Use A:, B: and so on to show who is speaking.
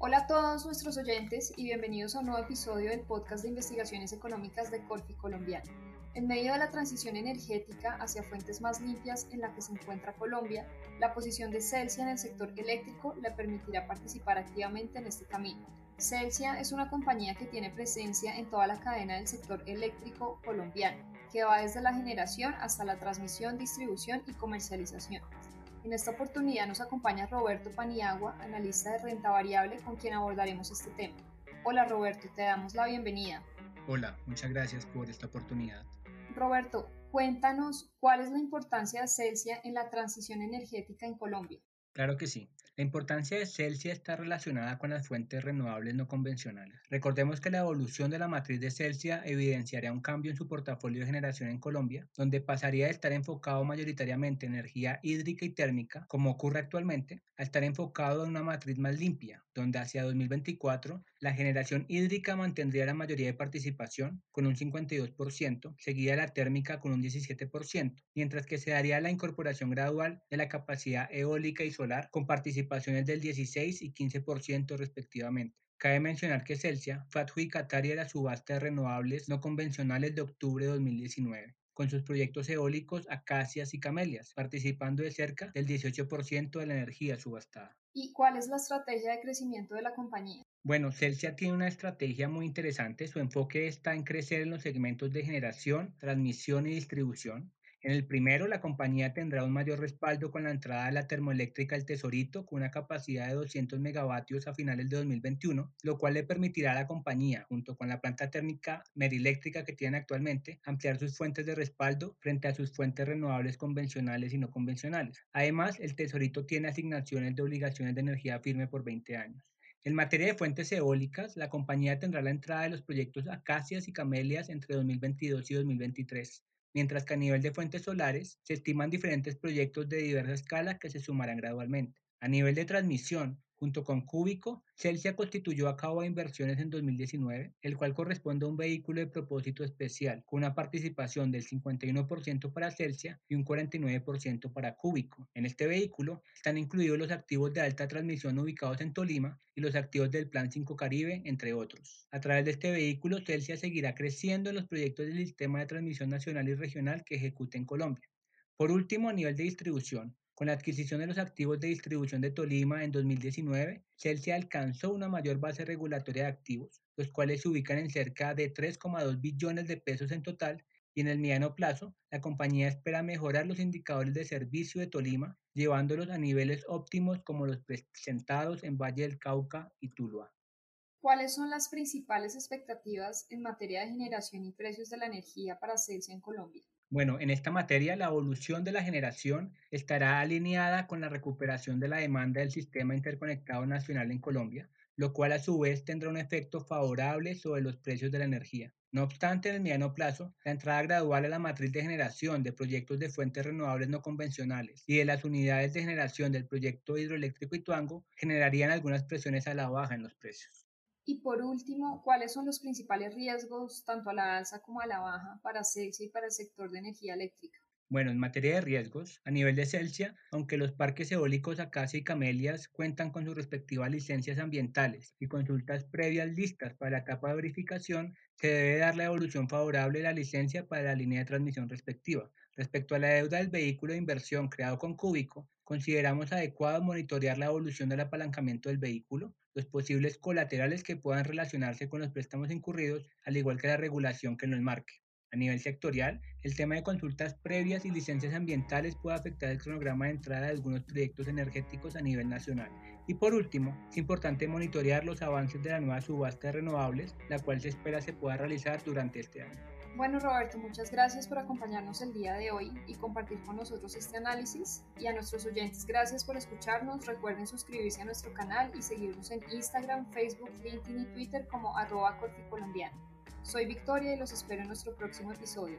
A: Hola a todos nuestros oyentes y bienvenidos a un nuevo episodio del podcast de investigaciones económicas de Corfi Colombiano. En medio de la transición energética hacia fuentes más limpias en la que se encuentra Colombia, la posición de Celsia en el sector eléctrico le permitirá participar activamente en este camino. Celsia es una compañía que tiene presencia en toda la cadena del sector eléctrico colombiano, que va desde la generación hasta la transmisión, distribución y comercialización. En esta oportunidad nos acompaña Roberto Paniagua, analista de renta variable, con quien abordaremos este tema. Hola Roberto, te damos la bienvenida.
B: Hola, muchas gracias por esta oportunidad.
A: Roberto, cuéntanos cuál es la importancia de Celsia en la transición energética en Colombia.
B: Claro que sí. La importancia de Celsia está relacionada con las fuentes renovables no convencionales. Recordemos que la evolución de la matriz de Celsia evidenciaría un cambio en su portafolio de generación en Colombia, donde pasaría de estar enfocado mayoritariamente en energía hídrica y térmica, como ocurre actualmente, a estar enfocado en una matriz más limpia, donde hacia 2024 la generación hídrica mantendría la mayoría de participación con un 52%, seguida la térmica con un 17%, mientras que se daría la incorporación gradual de la capacidad eólica y solar con participaciones del 16 y 15% respectivamente. Cabe mencionar que Celsia fue adjudicataria de la subasta de renovables no convencionales de octubre de 2019 con sus proyectos eólicos Acacias y Camelias, participando de cerca del 18% de la energía subastada.
A: ¿Y cuál es la estrategia de crecimiento de la compañía?
B: Bueno, Celsia tiene una estrategia muy interesante. Su enfoque está en crecer en los segmentos de generación, transmisión y distribución. En el primero, la compañía tendrá un mayor respaldo con la entrada de la termoeléctrica El Tesorito con una capacidad de 200 megavatios a finales de 2021, lo cual le permitirá a la compañía, junto con la planta térmica Meriléctrica que tiene actualmente, ampliar sus fuentes de respaldo frente a sus fuentes renovables convencionales y no convencionales. Además, El Tesorito tiene asignaciones de obligaciones de energía firme por 20 años. En materia de fuentes eólicas, la compañía tendrá la entrada de los proyectos Acacias y Camelias entre 2022 y 2023 mientras que a nivel de fuentes solares se estiman diferentes proyectos de diversa escala que se sumarán gradualmente. A nivel de transmisión, Junto con Cúbico, Celsia constituyó a cabo inversiones en 2019, el cual corresponde a un vehículo de propósito especial, con una participación del 51% para Celsia y un 49% para Cúbico. En este vehículo están incluidos los activos de alta transmisión ubicados en Tolima y los activos del Plan 5 Caribe, entre otros. A través de este vehículo, Celsia seguirá creciendo en los proyectos del sistema de transmisión nacional y regional que ejecuta en Colombia. Por último, a nivel de distribución, con la adquisición de los activos de distribución de Tolima en 2019, Celsia alcanzó una mayor base regulatoria de activos, los cuales se ubican en cerca de 3,2 billones de pesos en total y en el mediano plazo, la compañía espera mejorar los indicadores de servicio de Tolima, llevándolos a niveles óptimos como los presentados en Valle del Cauca y Tuluá.
A: ¿Cuáles son las principales expectativas en materia de generación y precios de la energía para Celsia en Colombia?
B: Bueno, en esta materia la evolución de la generación estará alineada con la recuperación de la demanda del sistema interconectado nacional en Colombia, lo cual a su vez tendrá un efecto favorable sobre los precios de la energía. No obstante, en el mediano plazo, la entrada gradual a la matriz de generación de proyectos de fuentes renovables no convencionales y de las unidades de generación del proyecto hidroeléctrico Ituango generarían algunas presiones a la baja en los precios.
A: Y por último, ¿cuáles son los principales riesgos tanto a la alza como a la baja para Celsia y para el sector de energía eléctrica?
B: Bueno, en materia de riesgos, a nivel de Celsia, aunque los parques eólicos Acacia y Camelias cuentan con sus respectivas licencias ambientales y consultas previas listas para la etapa de verificación, se debe dar la evolución favorable de la licencia para la línea de transmisión respectiva. Respecto a la deuda del vehículo de inversión creado con Cúbico, consideramos adecuado monitorear la evolución del apalancamiento del vehículo, los posibles colaterales que puedan relacionarse con los préstamos incurridos, al igual que la regulación que lo enmarque. A nivel sectorial, el tema de consultas previas y licencias ambientales puede afectar el cronograma de entrada de algunos proyectos energéticos a nivel nacional. Y por último, es importante monitorear los avances de la nueva subasta de renovables, la cual se espera se pueda realizar durante este año.
A: Bueno, Roberto, muchas gracias por acompañarnos el día de hoy y compartir con nosotros este análisis. Y a nuestros oyentes, gracias por escucharnos. Recuerden suscribirse a nuestro canal y seguirnos en Instagram, Facebook, LinkedIn y Twitter como arroba corticolombiano. Soy Victoria y los espero en nuestro próximo episodio.